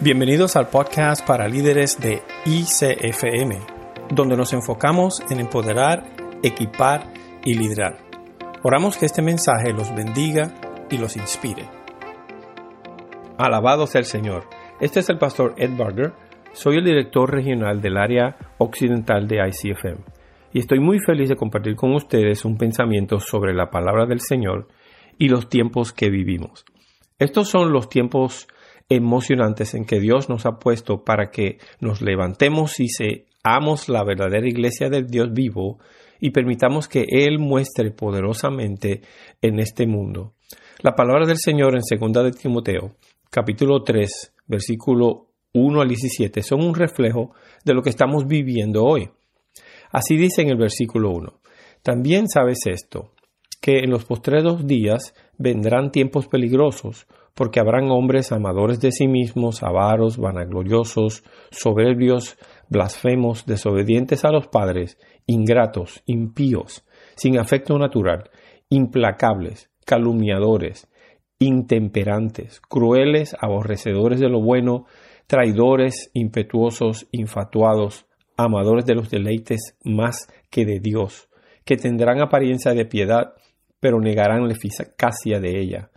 Bienvenidos al podcast para líderes de ICFM, donde nos enfocamos en empoderar, equipar y liderar. Oramos que este mensaje los bendiga y los inspire. Alabado sea el Señor. Este es el pastor Ed Barger. Soy el director regional del área occidental de ICFM y estoy muy feliz de compartir con ustedes un pensamiento sobre la palabra del Señor y los tiempos que vivimos. Estos son los tiempos emocionantes en que Dios nos ha puesto para que nos levantemos y seamos la verdadera iglesia del Dios vivo y permitamos que Él muestre poderosamente en este mundo. La palabra del Señor en 2 de Timoteo, capítulo 3, versículo 1 al 17, son un reflejo de lo que estamos viviendo hoy. Así dice en el versículo 1. También sabes esto, que en los postreros días vendrán tiempos peligrosos, porque habrán hombres amadores de sí mismos, avaros, vanagloriosos, soberbios, blasfemos, desobedientes a los padres, ingratos, impíos, sin afecto natural, implacables, calumniadores, intemperantes, crueles, aborrecedores de lo bueno, traidores, impetuosos, infatuados, amadores de los deleites más que de Dios, que tendrán apariencia de piedad, pero negarán la eficacia de ella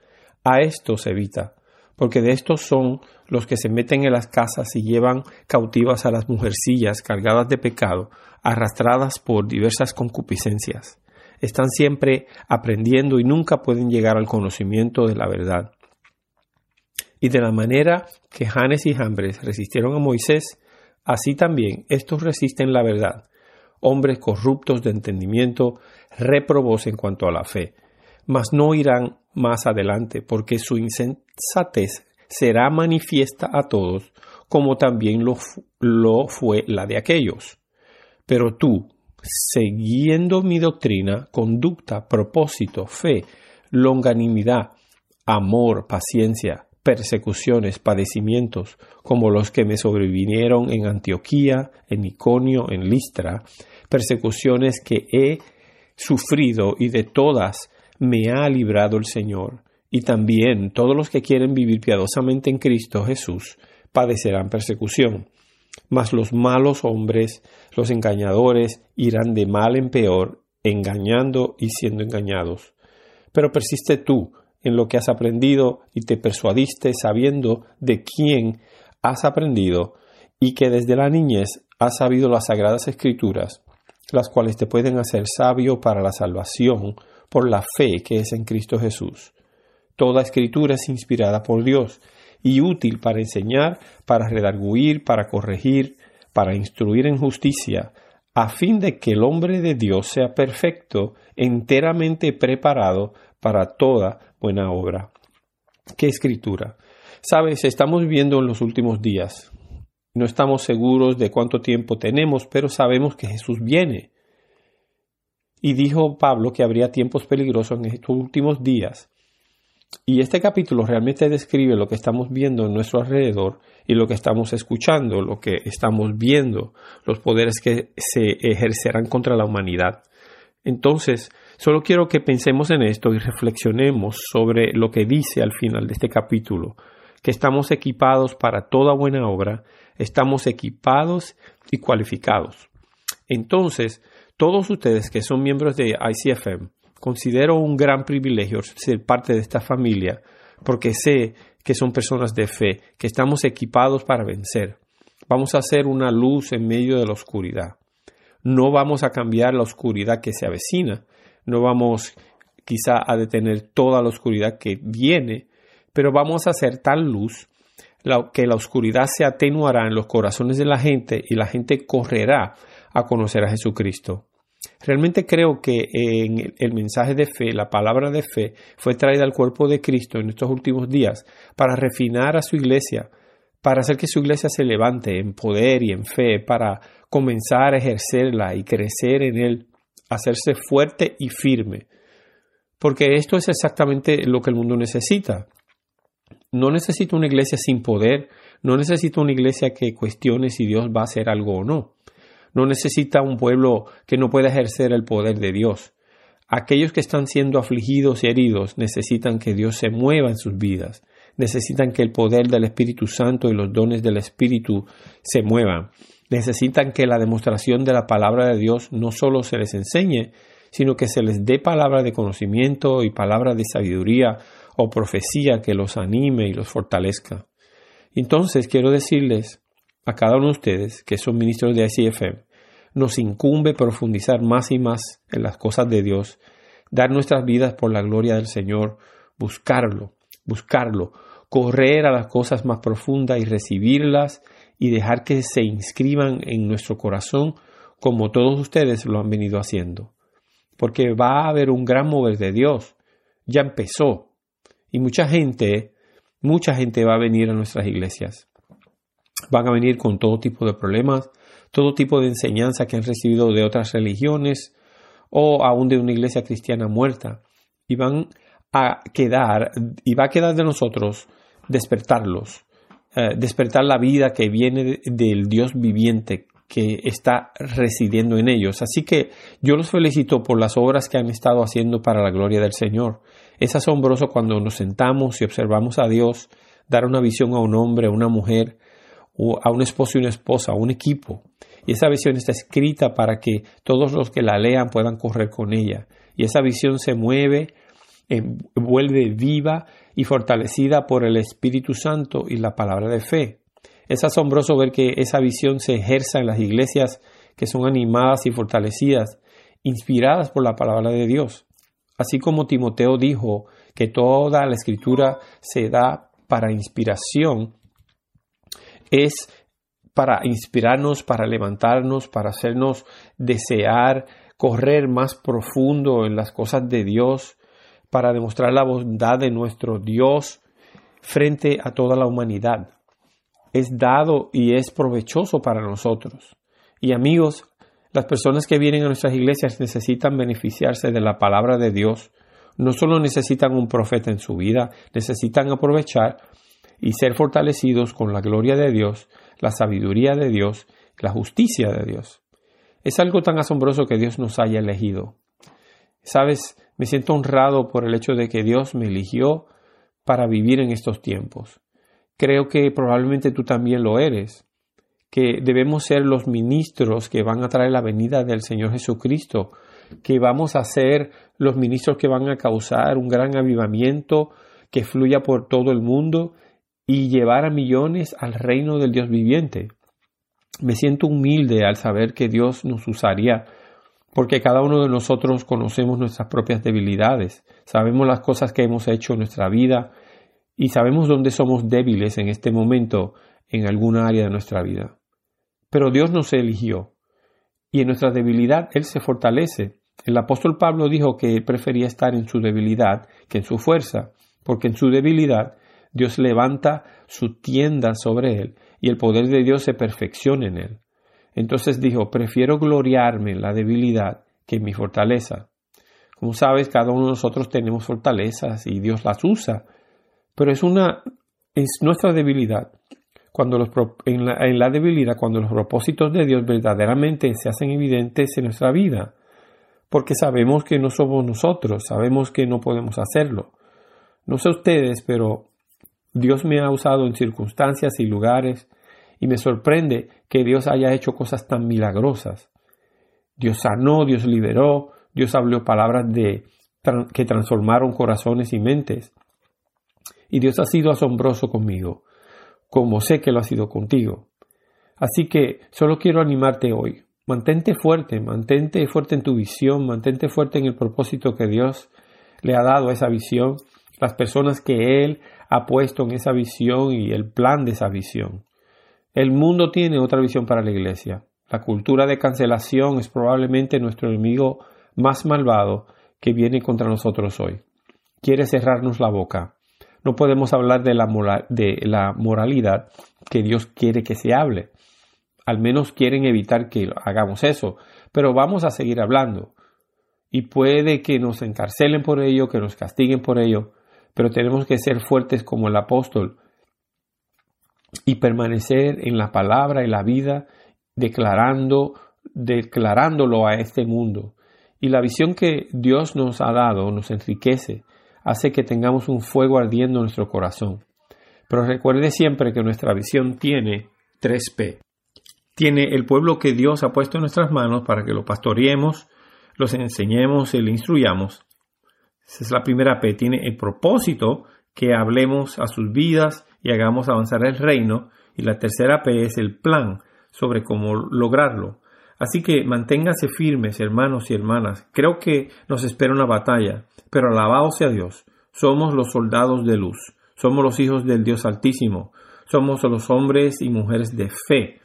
a estos evita, porque de estos son los que se meten en las casas y llevan cautivas a las mujercillas cargadas de pecado, arrastradas por diversas concupiscencias. Están siempre aprendiendo y nunca pueden llegar al conocimiento de la verdad. Y de la manera que Janes y Jambres resistieron a Moisés, así también estos resisten la verdad, hombres corruptos de entendimiento, reprobos en cuanto a la fe, mas no irán más adelante, porque su insensatez será manifiesta a todos, como también lo, fue la de aquellos. Pero tú, siguiendo mi doctrina, conducta, propósito, fe, longanimidad, amor, paciencia, persecuciones, padecimientos, como los que me sobrevinieron en Antioquía, en Iconio, en Listra, persecuciones que he sufrido y de todas me ha librado el Señor, y también todos los que quieren vivir piadosamente en Cristo Jesús padecerán persecución. Mas los malos hombres, los engañadores, irán de mal en peor, engañando y siendo engañados. Pero persiste tú en lo que has aprendido y te persuadiste sabiendo de quién has aprendido y que desde la niñez has sabido las sagradas escrituras, las cuales te pueden hacer sabio para la salvación por la fe que es en Cristo Jesús. Toda escritura es inspirada por Dios y útil para enseñar, para redarguir, para corregir, para instruir en justicia, a fin de que el hombre de Dios sea perfecto, enteramente preparado para toda buena obra. ¿Qué escritura? Sabes, estamos viviendo en los últimos días. No estamos seguros de cuánto tiempo tenemos, pero sabemos que Jesús viene. Y dijo Pablo que habría tiempos peligrosos en estos últimos días. Y este capítulo realmente describe lo que estamos viendo en nuestro alrededor y lo que estamos escuchando, lo que estamos viendo, los poderes que se ejercerán contra la humanidad. Entonces, solo quiero que pensemos en esto y reflexionemos sobre lo que dice al final de este capítulo, que estamos equipados para toda buena obra, estamos equipados y cualificados. Entonces, todos ustedes que son miembros de ICFM, considero un gran privilegio ser parte de esta familia porque sé que son personas de fe, que estamos equipados para vencer. Vamos a hacer una luz en medio de la oscuridad. No vamos a cambiar la oscuridad que se avecina, no vamos quizá a detener toda la oscuridad que viene, pero vamos a hacer tal luz que la oscuridad se atenuará en los corazones de la gente y la gente correrá a conocer a Jesucristo. Realmente creo que en el mensaje de fe, la palabra de fe, fue traída al cuerpo de Cristo en estos últimos días para refinar a su iglesia, para hacer que su iglesia se levante en poder y en fe, para comenzar a ejercerla y crecer en él, hacerse fuerte y firme. Porque esto es exactamente lo que el mundo necesita. No necesita una iglesia sin poder, no necesita una iglesia que cuestione si Dios va a hacer algo o no no necesita un pueblo que no pueda ejercer el poder de Dios. Aquellos que están siendo afligidos y heridos necesitan que Dios se mueva en sus vidas, necesitan que el poder del Espíritu Santo y los dones del Espíritu se muevan. Necesitan que la demostración de la palabra de Dios no solo se les enseñe, sino que se les dé palabra de conocimiento y palabra de sabiduría o profecía que los anime y los fortalezca. Entonces quiero decirles a cada uno de ustedes que son ministros de ICFM, nos incumbe profundizar más y más en las cosas de Dios, dar nuestras vidas por la gloria del Señor, buscarlo, buscarlo, correr a las cosas más profundas y recibirlas y dejar que se inscriban en nuestro corazón como todos ustedes lo han venido haciendo. Porque va a haber un gran mover de Dios. Ya empezó. Y mucha gente, mucha gente va a venir a nuestras iglesias. Van a venir con todo tipo de problemas, todo tipo de enseñanza que han recibido de otras religiones o aún de una iglesia cristiana muerta. Y van a quedar, y va a quedar de nosotros despertarlos, eh, despertar la vida que viene del Dios viviente que está residiendo en ellos. Así que yo los felicito por las obras que han estado haciendo para la gloria del Señor. Es asombroso cuando nos sentamos y observamos a Dios dar una visión a un hombre, a una mujer, a un esposo y una esposa, a un equipo. Y esa visión está escrita para que todos los que la lean puedan correr con ella. Y esa visión se mueve, eh, vuelve viva y fortalecida por el Espíritu Santo y la palabra de fe. Es asombroso ver que esa visión se ejerza en las iglesias que son animadas y fortalecidas, inspiradas por la palabra de Dios. Así como Timoteo dijo que toda la escritura se da para inspiración, es para inspirarnos, para levantarnos, para hacernos desear correr más profundo en las cosas de Dios, para demostrar la bondad de nuestro Dios frente a toda la humanidad. Es dado y es provechoso para nosotros. Y amigos, las personas que vienen a nuestras iglesias necesitan beneficiarse de la palabra de Dios. No solo necesitan un profeta en su vida, necesitan aprovechar y ser fortalecidos con la gloria de Dios, la sabiduría de Dios, la justicia de Dios. Es algo tan asombroso que Dios nos haya elegido. Sabes, me siento honrado por el hecho de que Dios me eligió para vivir en estos tiempos. Creo que probablemente tú también lo eres, que debemos ser los ministros que van a traer la venida del Señor Jesucristo, que vamos a ser los ministros que van a causar un gran avivamiento que fluya por todo el mundo y llevar a millones al reino del Dios viviente. Me siento humilde al saber que Dios nos usaría porque cada uno de nosotros conocemos nuestras propias debilidades, sabemos las cosas que hemos hecho en nuestra vida y sabemos dónde somos débiles en este momento en alguna área de nuestra vida. Pero Dios nos eligió y en nuestra debilidad Él se fortalece. El apóstol Pablo dijo que él prefería estar en su debilidad que en su fuerza, porque en su debilidad Dios levanta su tienda sobre él y el poder de Dios se perfecciona en él. Entonces dijo, prefiero gloriarme en la debilidad que en mi fortaleza. Como sabes, cada uno de nosotros tenemos fortalezas y Dios las usa, pero es una es nuestra debilidad. Cuando los, en, la, en la debilidad, cuando los propósitos de Dios verdaderamente se hacen evidentes en nuestra vida, porque sabemos que no somos nosotros, sabemos que no podemos hacerlo. No sé ustedes, pero Dios me ha usado en circunstancias y lugares y me sorprende que Dios haya hecho cosas tan milagrosas. Dios sanó, Dios liberó, Dios habló palabras de, que transformaron corazones y mentes. Y Dios ha sido asombroso conmigo, como sé que lo ha sido contigo. Así que solo quiero animarte hoy. Mantente fuerte, mantente fuerte en tu visión, mantente fuerte en el propósito que Dios le ha dado a esa visión, las personas que Él ha puesto en esa visión y el plan de esa visión. El mundo tiene otra visión para la Iglesia. La cultura de cancelación es probablemente nuestro enemigo más malvado que viene contra nosotros hoy. Quiere cerrarnos la boca. No podemos hablar de la, moralidad que Dios quiere que se hable. Al menos quieren evitar que hagamos eso. Pero vamos a seguir hablando. Y puede que nos encarcelen por ello, que nos castiguen por ello. Pero tenemos que ser fuertes como el apóstol y permanecer en la palabra y la vida, declarando, declarándolo a este mundo. Y la visión que Dios nos ha dado nos enriquece, hace que tengamos un fuego ardiendo en nuestro corazón. Pero recuerde siempre que nuestra visión tiene 3P. Tiene el pueblo que Dios ha puesto en nuestras manos para que lo pastoreemos, los enseñemos y le instruyamos. Esa es la primera P. Tiene el propósito que hablemos a sus vidas y hagamos avanzar el reino. Y la tercera P es el plan sobre cómo lograrlo. Así que manténganse firmes, hermanos y hermanas. Creo que nos espera una batalla, pero alabado sea Dios. Somos los soldados de luz. Somos los hijos del Dios Altísimo. Somos los hombres y mujeres de fe.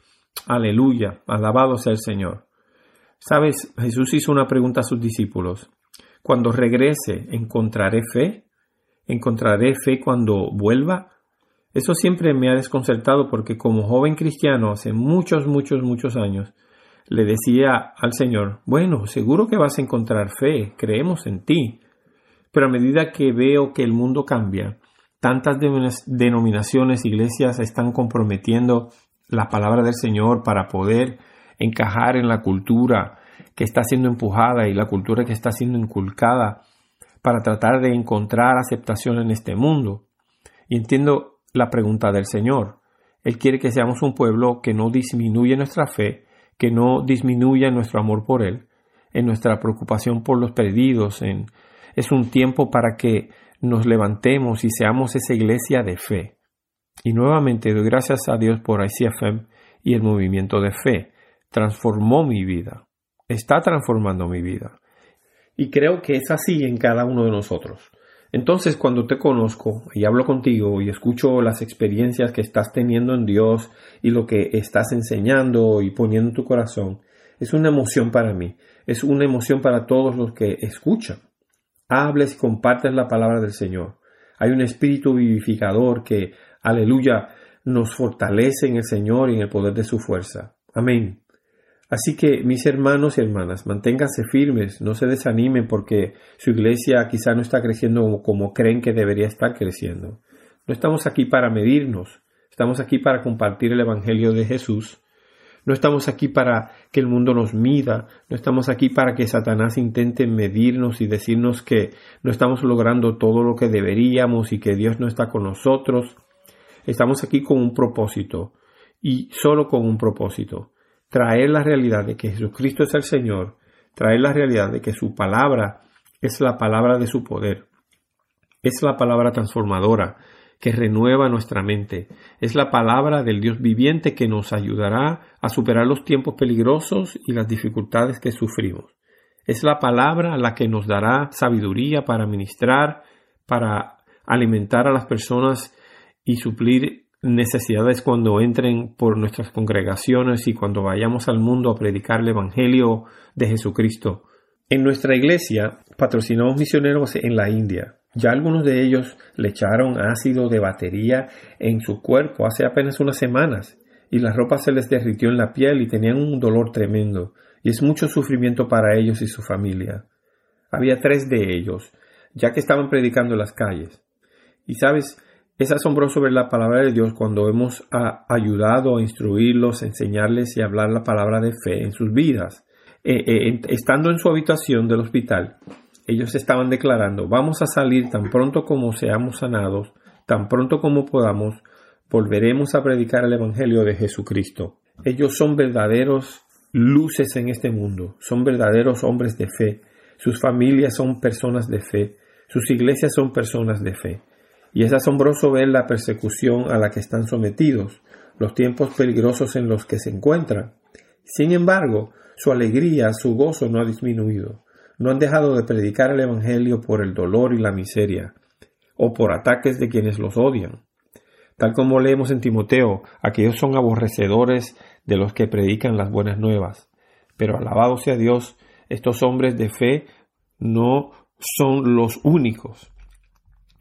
Aleluya. Alabado sea el Señor. Sabes, Jesús hizo una pregunta a sus discípulos. Cuando regrese, ¿encontraré fe? ¿Encontraré fe cuando vuelva? Eso siempre me ha desconcertado porque como joven cristiano hace muchos, muchos, muchos años, le decía al Señor, bueno, seguro que vas a encontrar fe, creemos en ti. Pero a medida que veo que el mundo cambia, tantas denominaciones, iglesias están comprometiendo la palabra del Señor para poder encajar en la cultura que está siendo empujada y la cultura que está siendo inculcada para tratar de encontrar aceptación en este mundo. Y entiendo la pregunta del Señor. Él quiere que seamos un pueblo que no disminuye nuestra fe, que no disminuya nuestro amor por Él, en nuestra preocupación por los perdidos. En, es un tiempo para que nos levantemos y seamos esa iglesia de fe. Y nuevamente doy gracias a Dios por ICFM y el movimiento de fe. Transformó mi vida. Está transformando mi vida. Y creo que es así en cada uno de nosotros. Entonces, cuando te conozco y hablo contigo y escucho las experiencias que estás teniendo en Dios y lo que estás enseñando y poniendo en tu corazón, es una emoción para mí, es una emoción para todos los que escuchan. Hables y compartes la palabra del Señor. Hay un espíritu vivificador que, aleluya, nos fortalece en el Señor y en el poder de su fuerza. Amén. Así que, mis hermanos y hermanas, manténganse firmes, no se desanimen porque su iglesia quizá no está creciendo como, creen que debería estar creciendo. No estamos aquí para medirnos, estamos aquí para compartir el Evangelio de Jesús. No estamos aquí para que el mundo nos mida, no estamos aquí para que Satanás intente medirnos y decirnos que no estamos logrando todo lo que deberíamos y que Dios no está con nosotros. Estamos aquí con un propósito y solo con un propósito traer la realidad de que Jesucristo es el Señor, traer la realidad de que su palabra es la palabra de su poder, es la palabra transformadora que renueva nuestra mente, es la palabra del Dios viviente que nos ayudará a superar los tiempos peligrosos y las dificultades que sufrimos. Es la palabra la que nos dará sabiduría para ministrar, para alimentar a las personas y suplir necesidades cuando entren por nuestras congregaciones y cuando vayamos al mundo a predicar el Evangelio de Jesucristo. En nuestra iglesia patrocinamos misioneros en la India. Ya algunos de ellos le echaron ácido de batería en su cuerpo hace apenas unas semanas y la ropa se les derritió en la piel y tenían un dolor tremendo y es mucho sufrimiento para ellos y su familia. Había tres de ellos, ya que estaban predicando en las calles. Y sabes, es asombroso ver la palabra de Dios cuando hemos ayudado a instruirlos, enseñarles y hablar la palabra de fe en sus vidas. Eh, eh, estando en su habitación del hospital, ellos estaban declarando, vamos a salir tan pronto como seamos sanados, tan pronto como podamos, volveremos a predicar el Evangelio de Jesucristo. Ellos son verdaderos luces en este mundo, son verdaderos hombres de fe, sus familias son personas de fe, sus iglesias son personas de fe. Y es asombroso ver la persecución a la que están sometidos, los tiempos peligrosos en los que se encuentran. Sin embargo, su alegría, su gozo no ha disminuido. No han dejado de predicar el Evangelio por el dolor y la miseria, o por ataques de quienes los odian. Tal como leemos en Timoteo, aquellos son aborrecedores de los que predican las buenas nuevas. Pero alabado sea Dios, estos hombres de fe no son los únicos.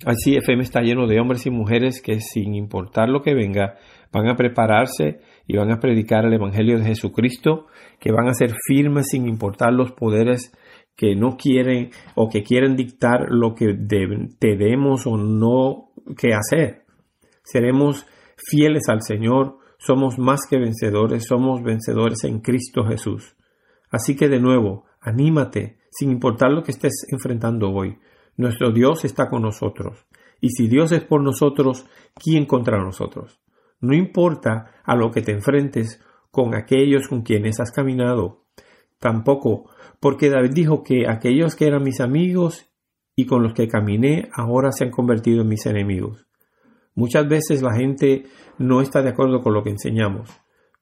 Así FM está lleno de hombres y mujeres que sin importar lo que venga, van a prepararse y van a predicar el Evangelio de Jesucristo, que van a ser firmes sin importar los poderes que no quieren o que quieren dictar lo que debemos o no que hacer. Seremos fieles al Señor, somos más que vencedores, somos vencedores en Cristo Jesús. Así que de nuevo, anímate, sin importar lo que estés enfrentando hoy. Nuestro Dios está con nosotros Y si Dios es por nosotros, ¿quién contra nosotros? No importa a lo que te enfrentes con aquellos con quienes has caminado. Tampoco, porque David dijo que aquellos que eran mis amigos y con los que caminé ahora se han convertido en mis enemigos. Muchas veces la gente no está de acuerdo con lo que enseñamos,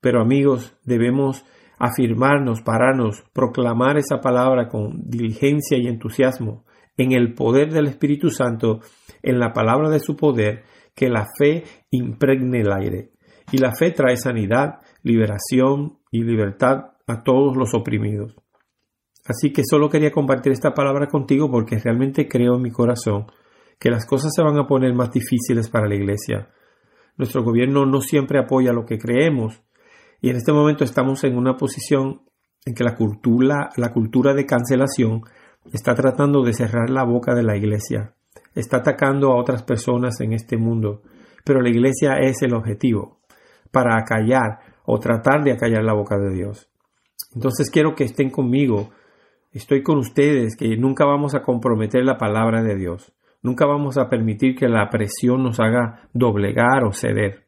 pero amigos, debemos afirmarnos, pararnos, proclamar esa palabra con diligencia y entusiasmo, en el poder del Espíritu Santo, en la palabra de su poder, que la fe impregne el aire. Y la fe trae sanidad, liberación y libertad a todos los oprimidos. Así que solo quería compartir esta palabra contigo porque realmente creo en mi corazón que las cosas se van a poner más difíciles para la iglesia. Nuestro gobierno no siempre apoya lo que creemos y en este momento estamos en una posición en que la cultura, la cultura de cancelación está tratando de cerrar la boca de la iglesia, está atacando a otras personas en este mundo, pero la iglesia es el objetivo, para acallar o tratar de acallar la boca de Dios. Entonces quiero que estén conmigo, estoy con ustedes, que nunca vamos a comprometer la palabra de Dios, nunca vamos a permitir que la presión nos haga doblegar o ceder,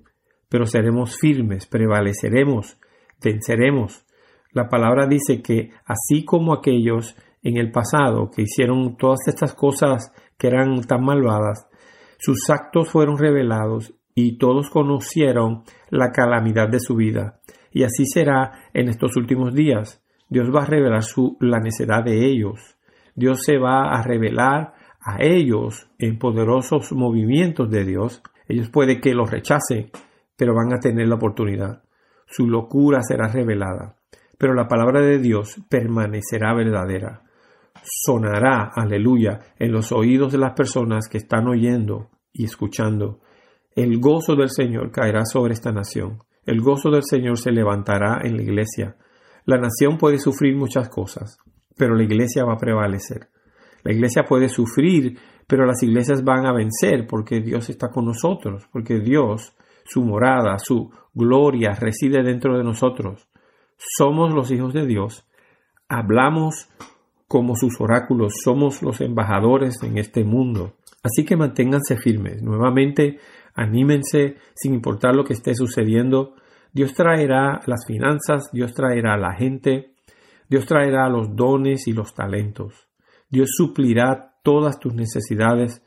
pero seremos firmes, prevaleceremos, venceremos. La palabra dice que así como aquellos en el pasado que hicieron todas estas cosas que eran tan malvadas, sus actos fueron revelados y todos conocieron la calamidad de su vida. Y así será en estos últimos días. Dios va a revelar su, la necedad de ellos. Dios se va a revelar a ellos en poderosos movimientos de Dios. Ellos puede que los rechacen, pero van a tener la oportunidad. Su locura será revelada, pero la palabra de Dios permanecerá verdadera sonará, aleluya, en los oídos de las personas que están oyendo y escuchando. El gozo del Señor caerá sobre esta nación. El gozo del Señor se levantará en la iglesia. La nación puede sufrir muchas cosas, pero la iglesia va a prevalecer. La iglesia puede sufrir, pero las iglesias van a vencer porque Dios está con nosotros, porque Dios, su morada, su gloria reside dentro de nosotros. Somos los hijos de Dios, hablamos como sus oráculos, somos los embajadores en este mundo. Así que manténganse firmes. Nuevamente, anímense sin importar lo que esté sucediendo. Dios traerá las finanzas, Dios traerá la gente, Dios traerá los dones y los talentos. Dios suplirá todas tus necesidades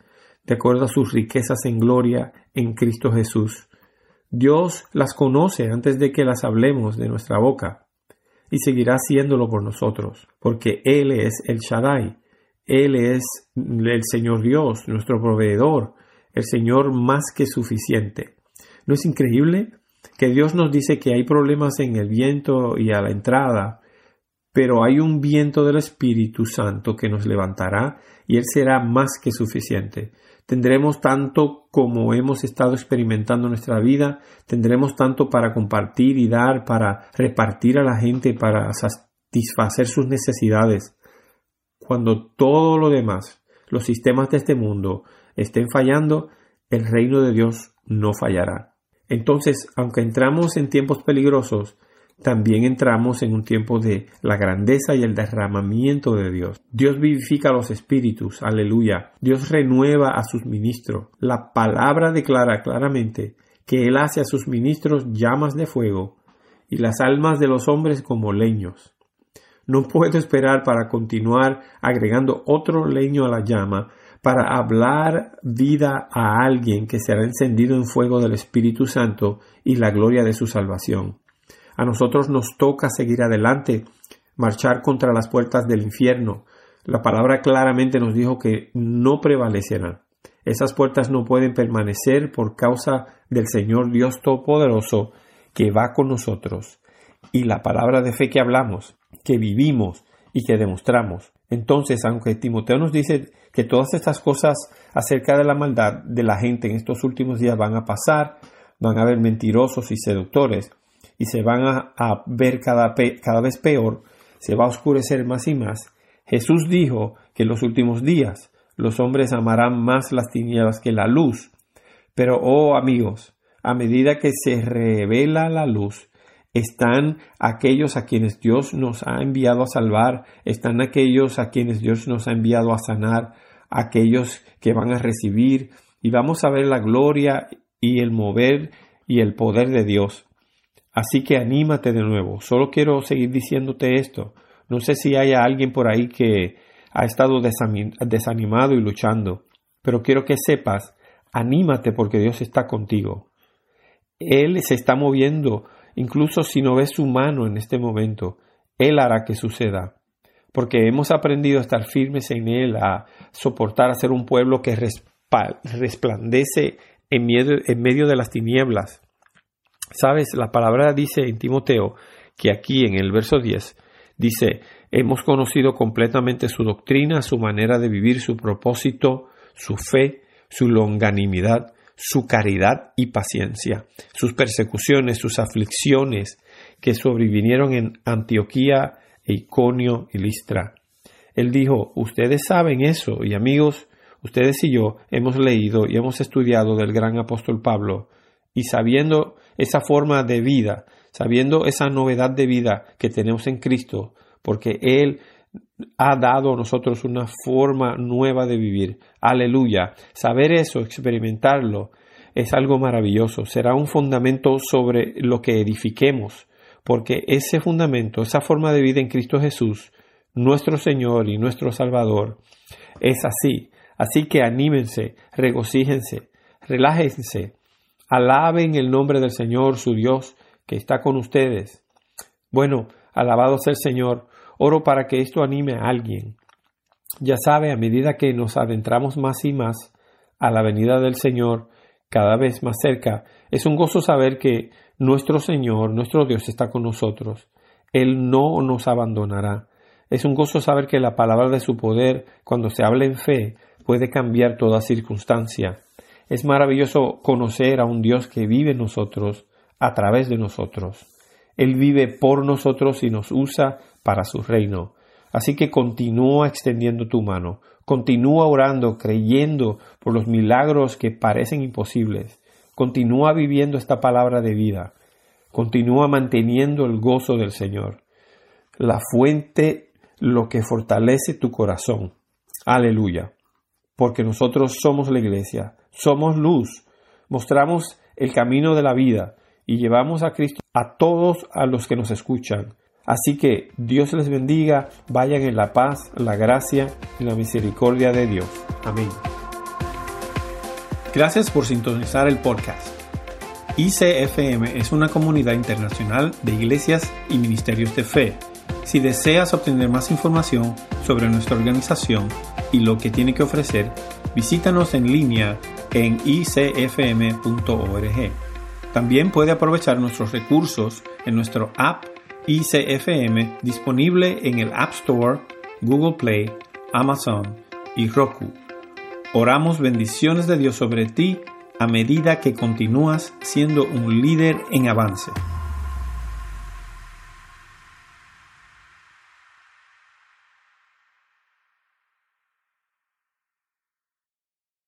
de acuerdo a sus riquezas en gloria en Cristo Jesús. Dios las conoce antes de que las hablemos de nuestra boca y seguirá haciéndolo por nosotros, porque Él es el Shaddai, Él es el Señor Dios, nuestro proveedor, el Señor más que suficiente. ¿No es increíble que Dios nos dice que hay problemas en el viento y a la entrada, pero hay un viento del Espíritu Santo que nos levantará y Él será más que suficiente? Tendremos tanto como hemos estado experimentando en nuestra vida, tendremos tanto para compartir y dar, para repartir a la gente, para satisfacer sus necesidades. Cuando todo lo demás, los sistemas de este mundo, estén fallando, el reino de Dios no fallará. Entonces, aunque entramos en tiempos peligrosos, también entramos en un tiempo de la grandeza y el derramamiento de Dios. Dios vivifica a los espíritus, aleluya. Dios renueva a sus ministros. La palabra declara claramente que Él hace a sus ministros llamas de fuego y las almas de los hombres como leños. No puedo esperar para continuar agregando otro leño a la llama para hablar vida a alguien que será encendido en fuego del Espíritu Santo y la gloria de su salvación. A nosotros nos toca seguir adelante, marchar contra las puertas del infierno. La palabra claramente nos dijo que no prevalecerán. Esas puertas no pueden permanecer por causa del Señor Dios Todopoderoso que va con nosotros. Y la palabra de fe que hablamos, que vivimos y que demostramos. Entonces, aunque Timoteo nos dice que todas estas cosas acerca de la maldad de la gente en estos últimos días van a pasar, van a haber mentirosos y seductores, y se van a, ver cada, cada vez peor, se va a oscurecer más y más. Jesús dijo que en los últimos días los hombres amarán más las tinieblas que la luz. Pero, oh amigos, a medida que se revela la luz, están aquellos a quienes Dios nos ha enviado a salvar, están aquellos a quienes Dios nos ha enviado a sanar, aquellos que van a recibir y vamos a ver la gloria y el mover y el poder de Dios. Así que anímate de nuevo. Solo quiero seguir diciéndote esto. No sé si haya alguien por ahí que ha estado desanimado y luchando, pero quiero que sepas, anímate porque Dios está contigo. Él se está moviendo, incluso si no ves su mano en este momento, Él hará que suceda. Porque hemos aprendido a estar firmes en Él, a soportar a ser un pueblo que resplandece en medio, en medio de las tinieblas. Sabes, la palabra dice en Timoteo que aquí en el verso 10 dice, hemos conocido completamente su doctrina, su manera de vivir, su propósito, su fe, su longanimidad, su caridad y paciencia, sus persecuciones, sus aflicciones que sobrevinieron en Antioquía, Iconio y Listra. Él dijo, ustedes saben eso y amigos, ustedes y yo hemos leído y hemos estudiado del gran apóstol Pablo y sabiendo esa forma de vida, sabiendo esa novedad de vida que tenemos en Cristo, porque Él ha dado a nosotros una forma nueva de vivir. Aleluya. Saber eso, experimentarlo, es algo maravilloso. Será un fundamento sobre lo que edifiquemos, porque ese fundamento, esa forma de vida en Cristo Jesús, nuestro Señor y nuestro Salvador, es así. Así que anímense, regocíjense, relájense, alaben el nombre del Señor, su Dios, que está con ustedes. Bueno, alabado sea el Señor. Oro para que esto anime a alguien. Ya sabe, a medida que nos adentramos más y más a la venida del Señor, cada vez más cerca, es un gozo saber que nuestro Señor, nuestro Dios está con nosotros. Él no nos abandonará. Es un gozo saber que la palabra de su poder, cuando se habla en fe, puede cambiar toda circunstancia. Es maravilloso conocer a un Dios que vive en nosotros, a través de nosotros. Él vive por nosotros y nos usa para su reino. Así que continúa extendiendo tu mano, continúa orando, creyendo por los milagros que parecen imposibles, continúa viviendo esta palabra de vida, continúa manteniendo el gozo del Señor, la fuente, lo que fortalece tu corazón. Aleluya. Porque nosotros somos la iglesia, somos luz, mostramos el camino de la vida y llevamos a Cristo a todos a los que nos escuchan. Así que Dios les bendiga, vayan en la paz, la gracia y la misericordia de Dios. Amén. Gracias por sintonizar el podcast. ICFM es una comunidad internacional de iglesias y ministerios de fe. Si deseas obtener más información sobre nuestra organización y lo que tiene que ofrecer, visítanos en línea en icfm.org. También puede aprovechar nuestros recursos en nuestro app ICFM disponible en el App Store, Google Play, Amazon y Roku. Oramos bendiciones de Dios sobre ti a medida que continúas siendo un líder en avance.